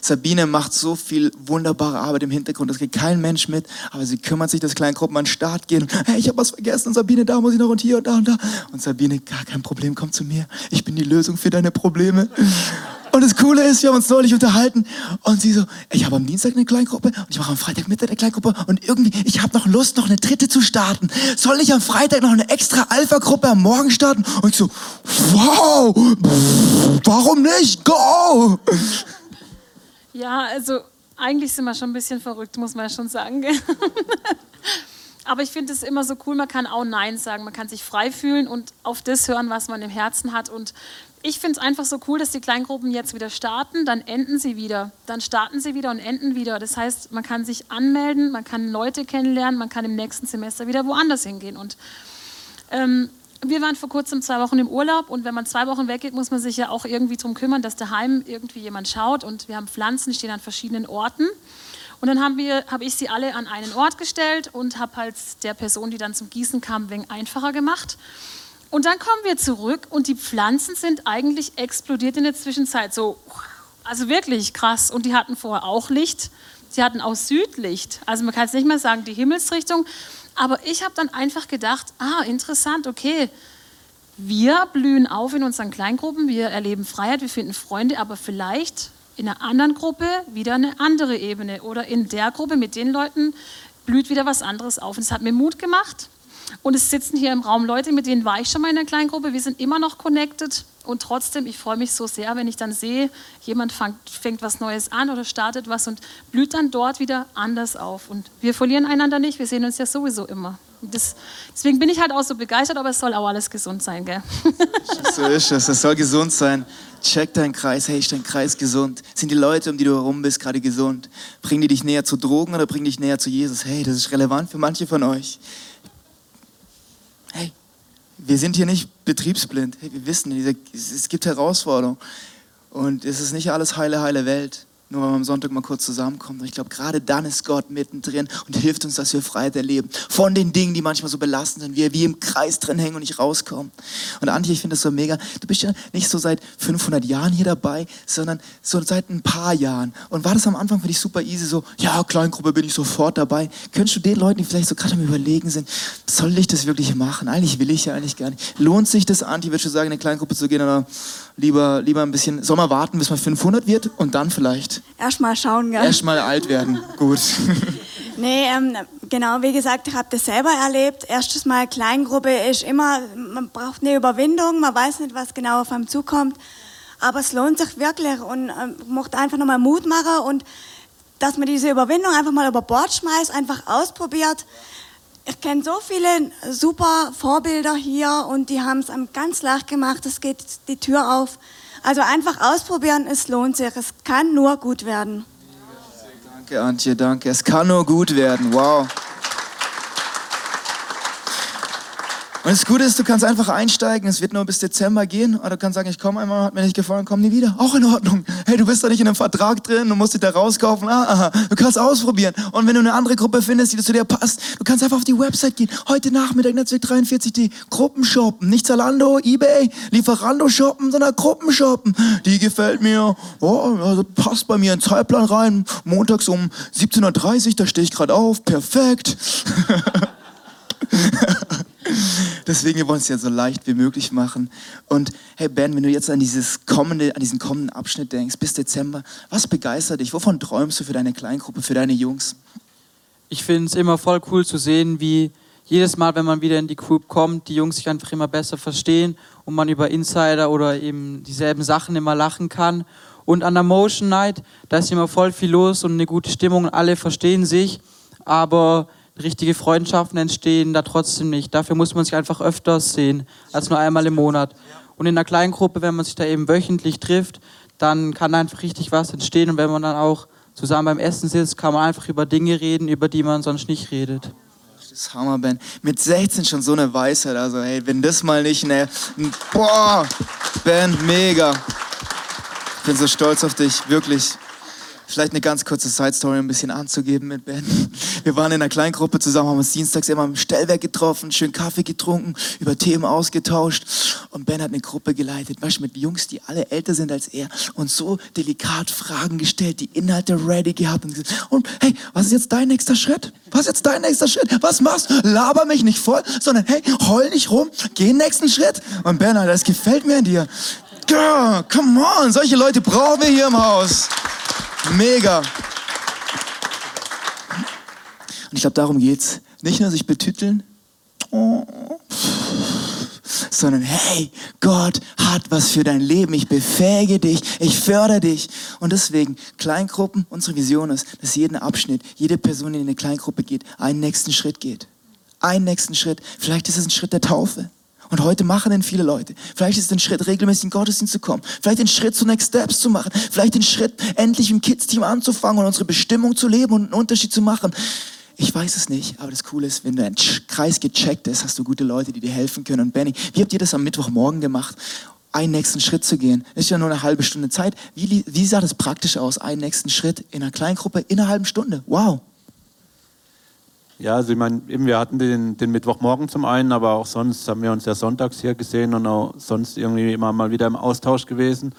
Sabine macht so viel wunderbare Arbeit im Hintergrund, das kriegt kein Mensch mit, aber sie kümmert sich, dass Kleingruppen an den Start gehen. Hey, ich habe was vergessen und Sabine, da muss ich noch und hier und da und da. Und Sabine, gar kein Problem, komm zu mir. Ich bin die Lösung für deine Probleme. Und das Coole ist, wir haben uns neulich unterhalten und sie so, ich habe am Dienstag eine Kleingruppe und ich mache am Freitag Mittag eine Kleingruppe und irgendwie, ich habe noch Lust, noch eine dritte zu starten. Soll ich am Freitag noch eine extra Alpha-Gruppe am Morgen starten? Und ich so, wow, warum nicht? Go! Ja, also eigentlich sind wir schon ein bisschen verrückt, muss man schon sagen. Aber ich finde es immer so cool, man kann auch Nein sagen, man kann sich frei fühlen und auf das hören, was man im Herzen hat. Und ich finde es einfach so cool, dass die Kleingruppen jetzt wieder starten, dann enden sie wieder, dann starten sie wieder und enden wieder. Das heißt, man kann sich anmelden, man kann Leute kennenlernen, man kann im nächsten Semester wieder woanders hingehen. Und ähm, wir waren vor kurzem zwei Wochen im Urlaub und wenn man zwei Wochen weggeht, muss man sich ja auch irgendwie darum kümmern, dass daheim irgendwie jemand schaut und wir haben Pflanzen, die stehen an verschiedenen Orten. Und dann haben wir, habe ich sie alle an einen Ort gestellt und habe halt der Person, die dann zum Gießen kam, ein wenig einfacher gemacht. Und dann kommen wir zurück und die Pflanzen sind eigentlich explodiert in der Zwischenzeit. So, also wirklich krass. Und die hatten vorher auch Licht. Sie hatten auch Südlicht. Also man kann es nicht mehr sagen, die Himmelsrichtung. Aber ich habe dann einfach gedacht, ah, interessant, okay. Wir blühen auf in unseren Kleingruppen, wir erleben Freiheit, wir finden Freunde, aber vielleicht in einer anderen Gruppe wieder eine andere Ebene. Oder in der Gruppe mit den Leuten blüht wieder was anderes auf. Und es hat mir Mut gemacht. Und es sitzen hier im Raum Leute, mit denen war ich schon mal in einer Kleingruppe. Wir sind immer noch connected. Und trotzdem, ich freue mich so sehr, wenn ich dann sehe, jemand fängt, fängt was Neues an oder startet was und blüht dann dort wieder anders auf. Und wir verlieren einander nicht, wir sehen uns ja sowieso immer. Das, deswegen bin ich halt auch so begeistert, aber es soll auch alles gesund sein, gell? So ist es. Es soll gesund sein. Check deinen Kreis. Hey, ist dein Kreis gesund? Sind die Leute, um die du herum bist, gerade gesund? Bringen die dich näher zu Drogen oder bringen dich näher zu Jesus? Hey, das ist relevant für manche von euch. Wir sind hier nicht betriebsblind. Hey, wir wissen, es gibt Herausforderungen. Und es ist nicht alles heile, heile Welt nur weil wir am Sonntag mal kurz zusammenkommen. Und ich glaube, gerade dann ist Gott mittendrin und hilft uns, dass wir Freiheit erleben. Von den Dingen, die manchmal so belastend sind, wir wie im Kreis drin hängen und nicht rauskommen. Und Antje, ich finde das so mega. Du bist ja nicht so seit 500 Jahren hier dabei, sondern so seit ein paar Jahren. Und war das am Anfang für dich super easy, so, ja, Kleingruppe bin ich sofort dabei. Könntest du den Leuten, die vielleicht so gerade am Überlegen sind, soll ich das wirklich machen? Eigentlich will ich ja eigentlich gar nicht. Lohnt sich das, Antje, würdest du sagen, in eine Kleingruppe zu gehen oder lieber, lieber ein bisschen, soll man warten, bis man 500 wird und dann vielleicht? Erstmal schauen, gell? Erstmal alt werden, gut. nee, ähm, genau, wie gesagt, ich habe das selber erlebt. Erstes Mal Kleingruppe ist immer, man braucht eine Überwindung, man weiß nicht, was genau auf einem zukommt. Aber es lohnt sich wirklich und ähm, macht einfach nochmal Mut machen und dass man diese Überwindung einfach mal über Bord schmeißt, einfach ausprobiert. Ich kenne so viele super Vorbilder hier und die haben es ganz leicht gemacht. Es geht die Tür auf. Also einfach ausprobieren, es lohnt sich. Es kann nur gut werden. Danke, Antje, danke. Es kann nur gut werden. Wow. Und das Gute ist, du kannst einfach einsteigen, es wird nur bis Dezember gehen, oder du kannst sagen, ich komme einmal, hat mir nicht gefallen, komm nie wieder. Auch in Ordnung. Hey, du bist da nicht in einem Vertrag drin, du musst dich da rauskaufen. Ah, aha. Du kannst ausprobieren. Und wenn du eine andere Gruppe findest, die zu dir passt, du kannst einfach auf die Website gehen. Heute Nachmittag Netzwerk 43, Gruppen shoppen. Nicht Zalando, Ebay, Lieferando shoppen, sondern Gruppen shoppen. Die gefällt mir. Oh, also passt bei mir in den Zeitplan rein. Montags um 17.30 Uhr, da stehe ich gerade auf. Perfekt. Deswegen wir wollen es ja so leicht wie möglich machen. Und hey Ben, wenn du jetzt an dieses kommende, an diesen kommenden Abschnitt denkst, bis Dezember, was begeistert dich? Wovon träumst du für deine Kleingruppe, für deine Jungs? Ich finde es immer voll cool zu sehen, wie jedes Mal, wenn man wieder in die Group kommt, die Jungs sich einfach immer besser verstehen und man über Insider oder eben dieselben Sachen immer lachen kann. Und an der Motion Night, da ist immer voll viel los und eine gute Stimmung, alle verstehen sich, aber richtige Freundschaften entstehen da trotzdem nicht. Dafür muss man sich einfach öfters sehen, als nur einmal im Monat. Und in einer kleinen Gruppe, wenn man sich da eben wöchentlich trifft, dann kann einfach richtig was entstehen. Und wenn man dann auch zusammen beim Essen sitzt, kann man einfach über Dinge reden, über die man sonst nicht redet. Das ist Hammer, Ben. Mit 16 schon so eine Weisheit. Also, hey, wenn das mal nicht eine. Boah, Ben, mega. Ich bin so stolz auf dich, wirklich. Vielleicht eine ganz kurze Side-Story, ein bisschen anzugeben mit Ben. Wir waren in einer Kleingruppe zusammen, haben uns dienstags immer im Stellwerk getroffen, schön Kaffee getrunken, über Themen ausgetauscht. Und Ben hat eine Gruppe geleitet, weißt, mit Jungs, die alle älter sind als er und so delikat Fragen gestellt, die Inhalte ready gehabt und gesagt, und hey, was ist jetzt dein nächster Schritt? Was ist jetzt dein nächster Schritt? Was machst du? Laber mich nicht voll, sondern hey, heul nicht rum, geh den nächsten Schritt. Und Ben, das gefällt mir an dir. Girl, come on, solche Leute brauchen wir hier im Haus. Mega. Und ich glaube, darum geht's. Nicht nur sich betiteln, oh, sondern hey, Gott hat was für dein Leben. Ich befähige dich, ich fördere dich. Und deswegen, Kleingruppen, unsere Vision ist, dass jeden Abschnitt, jede Person, die in eine Kleingruppe geht, einen nächsten Schritt geht. Einen nächsten Schritt. Vielleicht ist es ein Schritt der Taufe. Und heute machen den viele Leute. Vielleicht ist es ein Schritt, regelmäßig in Gottesdienst zu kommen. Vielleicht den Schritt zu Next Steps zu machen. Vielleicht den Schritt, endlich im Kids-Team anzufangen und unsere Bestimmung zu leben und einen Unterschied zu machen. Ich weiß es nicht, aber das Coole ist, wenn du ein Kreis gecheckt ist, hast du gute Leute, die dir helfen können. Und Benny, wie habt ihr das am Mittwochmorgen gemacht? einen nächsten Schritt zu gehen. Ist ja nur eine halbe Stunde Zeit. Wie, wie sah das praktisch aus? Einen nächsten Schritt in einer Kleingruppe in einer halben Stunde. Wow. Ja, also ich meine, wir hatten den, den Mittwochmorgen zum einen, aber auch sonst haben wir uns ja sonntags hier gesehen und auch sonst irgendwie immer mal wieder im Austausch gewesen.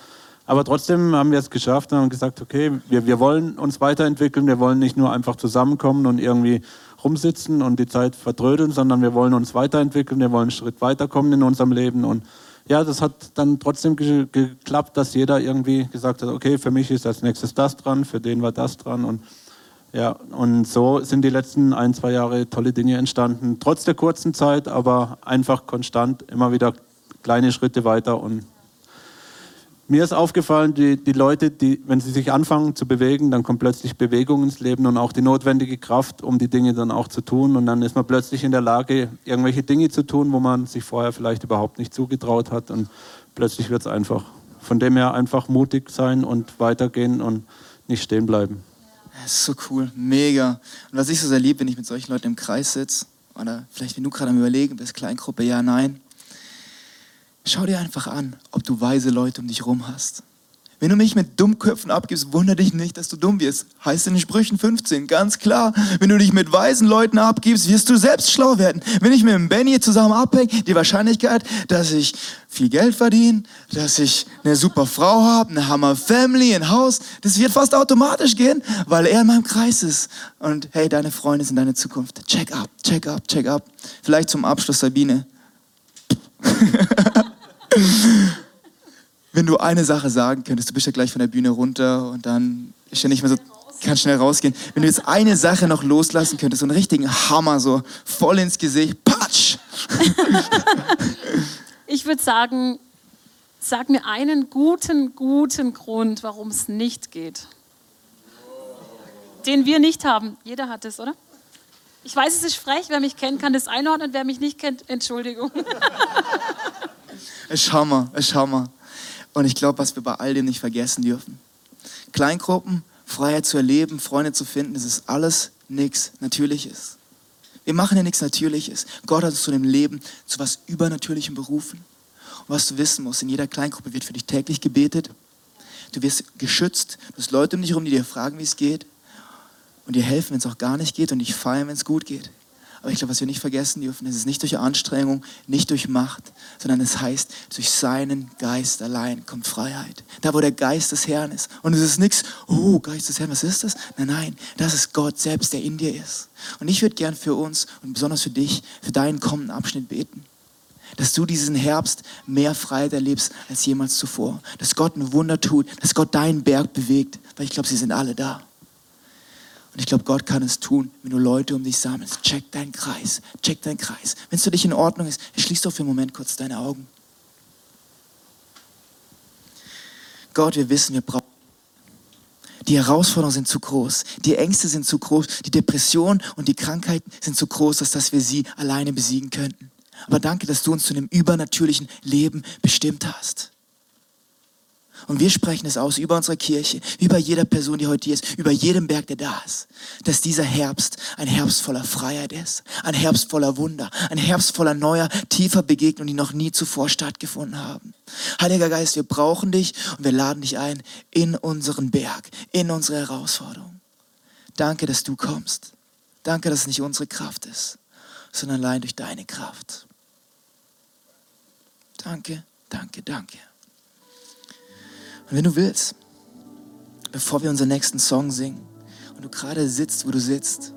Aber trotzdem haben wir es geschafft und haben gesagt, okay, wir, wir wollen uns weiterentwickeln, wir wollen nicht nur einfach zusammenkommen und irgendwie rumsitzen und die Zeit verdrödeln, sondern wir wollen uns weiterentwickeln, wir wollen einen Schritt weiterkommen in unserem Leben. Und ja, das hat dann trotzdem ge geklappt, dass jeder irgendwie gesagt hat, okay, für mich ist als nächstes das dran, für den war das dran. Und ja, und so sind die letzten ein, zwei Jahre tolle Dinge entstanden, trotz der kurzen Zeit, aber einfach konstant immer wieder kleine Schritte weiter und mir ist aufgefallen, die, die Leute, die, wenn sie sich anfangen zu bewegen, dann kommt plötzlich Bewegung ins Leben und auch die notwendige Kraft, um die Dinge dann auch zu tun. Und dann ist man plötzlich in der Lage, irgendwelche Dinge zu tun, wo man sich vorher vielleicht überhaupt nicht zugetraut hat. Und plötzlich wird es einfach. Von dem her einfach mutig sein und weitergehen und nicht stehen bleiben. Das ist so cool, mega. Und was ich so sehr liebe, wenn ich mit solchen Leuten im Kreis sitze, oder vielleicht wenn du gerade am Überlegen bist, Kleingruppe, ja, nein, Schau dir einfach an, ob du weise Leute um dich herum hast. Wenn du mich mit Dummköpfen abgibst, wundere dich nicht, dass du dumm wirst. Heißt in den Sprüchen 15, ganz klar. Wenn du dich mit weisen Leuten abgibst, wirst du selbst schlau werden. Wenn ich mit dem Benny zusammen abhänge, die Wahrscheinlichkeit, dass ich viel Geld verdiene, dass ich eine super Frau habe, eine Hammer Family, ein Haus, das wird fast automatisch gehen, weil er in meinem Kreis ist. Und hey, deine Freunde sind deine Zukunft. Check up, check up, check up. Vielleicht zum Abschluss, Sabine. Wenn du eine Sache sagen könntest, du bist ja gleich von der Bühne runter und dann ist ja nicht mehr so, kann schnell rausgehen. Wenn du jetzt eine Sache noch loslassen könntest, so einen richtigen Hammer, so voll ins Gesicht, patsch! ich würde sagen, sag mir einen guten, guten Grund, warum es nicht geht. Den wir nicht haben. Jeder hat es, oder? Ich weiß, es ist frech. Wer mich kennt, kann das einordnen. Wer mich nicht kennt, Entschuldigung. Es ist Hammer, es ist Hammer. Und ich glaube, was wir bei all dem nicht vergessen dürfen. Kleingruppen, Freiheit zu erleben, Freunde zu finden, das ist alles nichts Natürliches. Wir machen ja nichts Natürliches. Gott hat uns zu dem Leben zu was Übernatürlichem berufen. Und was du wissen musst, in jeder Kleingruppe wird für dich täglich gebetet. Du wirst geschützt. Du hast Leute um dich herum, die dir fragen, wie es geht. Und dir helfen, wenn es auch gar nicht geht und dich feiern, wenn es gut geht. Aber ich glaube, was wir nicht vergessen dürfen, ist es nicht durch Anstrengung, nicht durch Macht, sondern es heißt, durch seinen Geist allein kommt Freiheit. Da, wo der Geist des Herrn ist. Und es ist nichts, oh, Geist des Herrn, was ist das? Nein, nein, das ist Gott selbst, der in dir ist. Und ich würde gern für uns und besonders für dich, für deinen kommenden Abschnitt beten. Dass du diesen Herbst mehr Freiheit erlebst als jemals zuvor. Dass Gott ein Wunder tut, dass Gott deinen Berg bewegt, weil ich glaube, sie sind alle da. Und ich glaube, Gott kann es tun, wenn du Leute um dich sammelst. Check deinen Kreis, check deinen Kreis. Wenn es für dich in Ordnung ist, schließ doch für einen Moment kurz deine Augen. Gott, wir wissen, wir brauchen. Die Herausforderungen sind zu groß, die Ängste sind zu groß, die Depressionen und die Krankheiten sind zu groß, als dass wir sie alleine besiegen könnten. Aber danke, dass du uns zu einem übernatürlichen Leben bestimmt hast. Und wir sprechen es aus über unsere Kirche, über jeder Person, die heute hier ist, über jedem Berg, der da ist, dass dieser Herbst ein Herbst voller Freiheit ist, ein Herbst voller Wunder, ein Herbst voller neuer, tiefer Begegnungen, die noch nie zuvor stattgefunden haben. Heiliger Geist, wir brauchen dich und wir laden dich ein in unseren Berg, in unsere Herausforderung. Danke, dass du kommst. Danke, dass es nicht unsere Kraft ist, sondern allein durch deine Kraft. Danke, danke, danke. Und wenn du willst, bevor wir unseren nächsten Song singen und du gerade sitzt, wo du sitzt,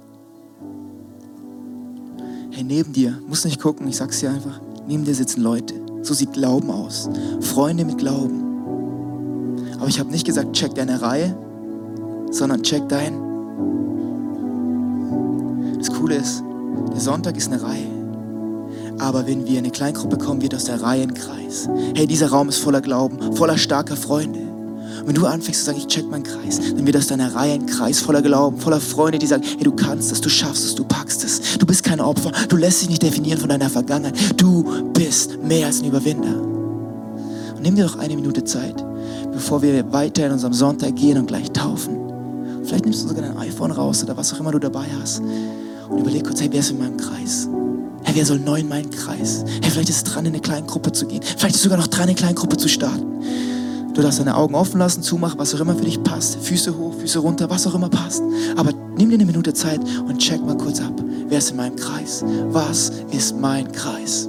hey, neben dir, musst nicht gucken, ich sag's dir einfach, neben dir sitzen Leute. So sieht Glauben aus. Freunde mit Glauben. Aber ich habe nicht gesagt, check deine Reihe, sondern check dein. Das Coole ist, der Sonntag ist eine Reihe. Aber wenn wir in eine Kleingruppe kommen, wird aus der Reihe ein Kreis. Hey, dieser Raum ist voller Glauben, voller starker Freunde. Und wenn du anfängst zu sagen, ich check meinen Kreis, dann wird aus deiner Reihe ein Kreis voller Glauben, voller Freunde, die sagen, hey, du kannst es, du schaffst es, du packst es. Du bist kein Opfer, du lässt dich nicht definieren von deiner Vergangenheit. Du bist mehr als ein Überwinder. Und nimm dir doch eine Minute Zeit, bevor wir weiter in unserem Sonntag gehen und gleich taufen. Vielleicht nimmst du sogar dein iPhone raus oder was auch immer du dabei hast und überleg kurz, hey, wer ist in meinem Kreis? Hey, wer soll neu in meinen Kreis? Hey, vielleicht ist es dran, in eine kleine Gruppe zu gehen. Vielleicht ist es sogar noch dran, eine kleine Gruppe zu starten. Du darfst deine Augen offen lassen, zumachen, was auch immer für dich passt. Füße hoch, Füße runter, was auch immer passt. Aber nimm dir eine Minute Zeit und check mal kurz ab. Wer ist in meinem Kreis? Was ist mein Kreis?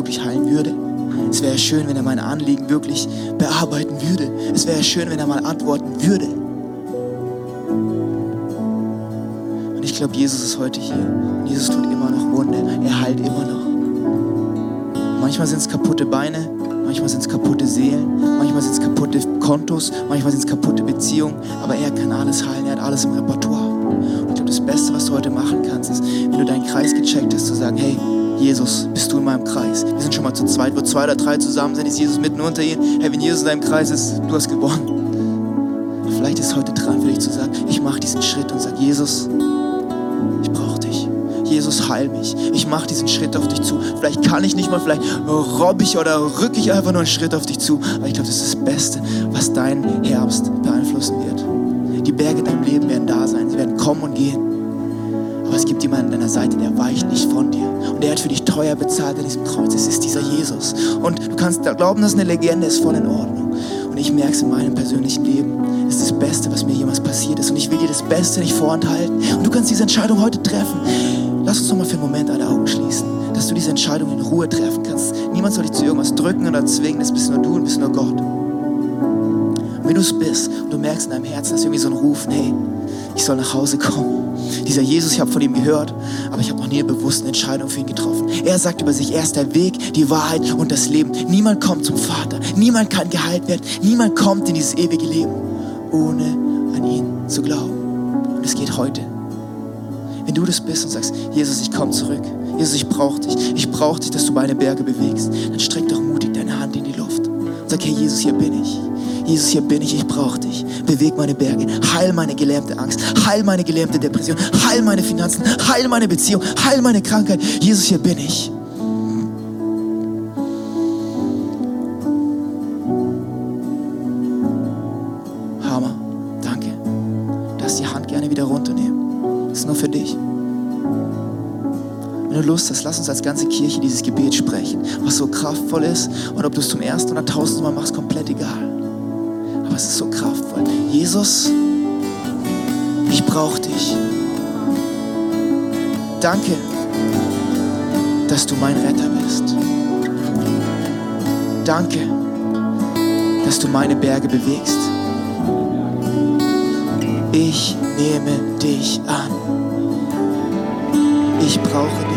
Wirklich heilen würde. Es wäre schön, wenn er meine Anliegen wirklich bearbeiten würde. Es wäre schön, wenn er mal antworten würde. Und ich glaube, Jesus ist heute hier. Und Jesus tut immer noch Wunder. Er heilt immer noch. Manchmal sind es kaputte Beine, manchmal sind es kaputte Seelen, manchmal sind es kaputte Kontos, manchmal sind es kaputte Beziehungen. Aber er kann alles heilen, er hat alles im Repertoire. Das Beste, was du heute machen kannst, ist, wenn du deinen Kreis gecheckt hast, zu sagen, hey, Jesus, bist du in meinem Kreis? Wir sind schon mal zu zweit, wo zwei oder drei zusammen sind, ist Jesus mitten unter ihnen. Hey, wenn Jesus in deinem Kreis ist, du hast gewonnen. Vielleicht ist heute dran für dich zu sagen, ich mache diesen Schritt und sage, Jesus, ich brauche dich. Jesus, heil mich. Ich mache diesen Schritt auf dich zu. Vielleicht kann ich nicht mal, vielleicht robb ich oder rücke ich einfach nur einen Schritt auf dich zu. Aber ich glaube, das ist das Beste, was dein Herbst beeinflussen wird. Die Berge in deinem Leben werden da sein. Sie werden kommen und gehen. Aber es gibt jemanden an deiner Seite, der weicht nicht von dir. Und der hat für dich teuer bezahlt an diesem Kreuz. Es ist dieser Jesus. Und du kannst glauben, dass es eine Legende ist, voll in Ordnung. Und ich merke es in meinem persönlichen Leben. Es ist das Beste, was mir jemals passiert ist. Und ich will dir das Beste nicht vorenthalten. Und du kannst diese Entscheidung heute treffen. Lass uns noch mal für einen Moment alle Augen schließen, dass du diese Entscheidung in Ruhe treffen kannst. Niemand soll dich zu irgendwas drücken oder zwingen. Das bist nur du und bist nur Gott. Wenn du es bist und du merkst in deinem Herzen, dass irgendwie so ein Rufen, hey, ich soll nach Hause kommen. Dieser Jesus, ich habe von ihm gehört, aber ich habe noch nie eine bewusste Entscheidung für ihn getroffen. Er sagt über sich, er ist der Weg, die Wahrheit und das Leben. Niemand kommt zum Vater, niemand kann geheilt werden, niemand kommt in dieses ewige Leben, ohne an ihn zu glauben. Und es geht heute. Wenn du das bist und sagst, Jesus, ich komme zurück. Jesus, ich brauche dich. Ich brauche dich, dass du meine Berge bewegst. Dann streck doch mutig deine Hand in die Luft und sag, hey Jesus, hier bin ich. Jesus, hier bin ich, ich brauche dich. Beweg meine Berge, heil meine gelähmte Angst, heil meine gelähmte Depression, heil meine Finanzen, heil meine Beziehung, heil meine Krankheit. Jesus, hier bin ich. Hammer, danke. Lass die Hand gerne wieder runternehmen. Das ist nur für dich. Wenn du Lust hast, lass uns als ganze Kirche dieses Gebet sprechen, was so kraftvoll ist. Und ob du es zum ersten oder tausendsten Mal machst, komplett egal. Es ist so kraftvoll. Jesus, ich brauche dich. Danke, dass du mein Retter bist. Danke, dass du meine Berge bewegst. Ich nehme dich an. Ich brauche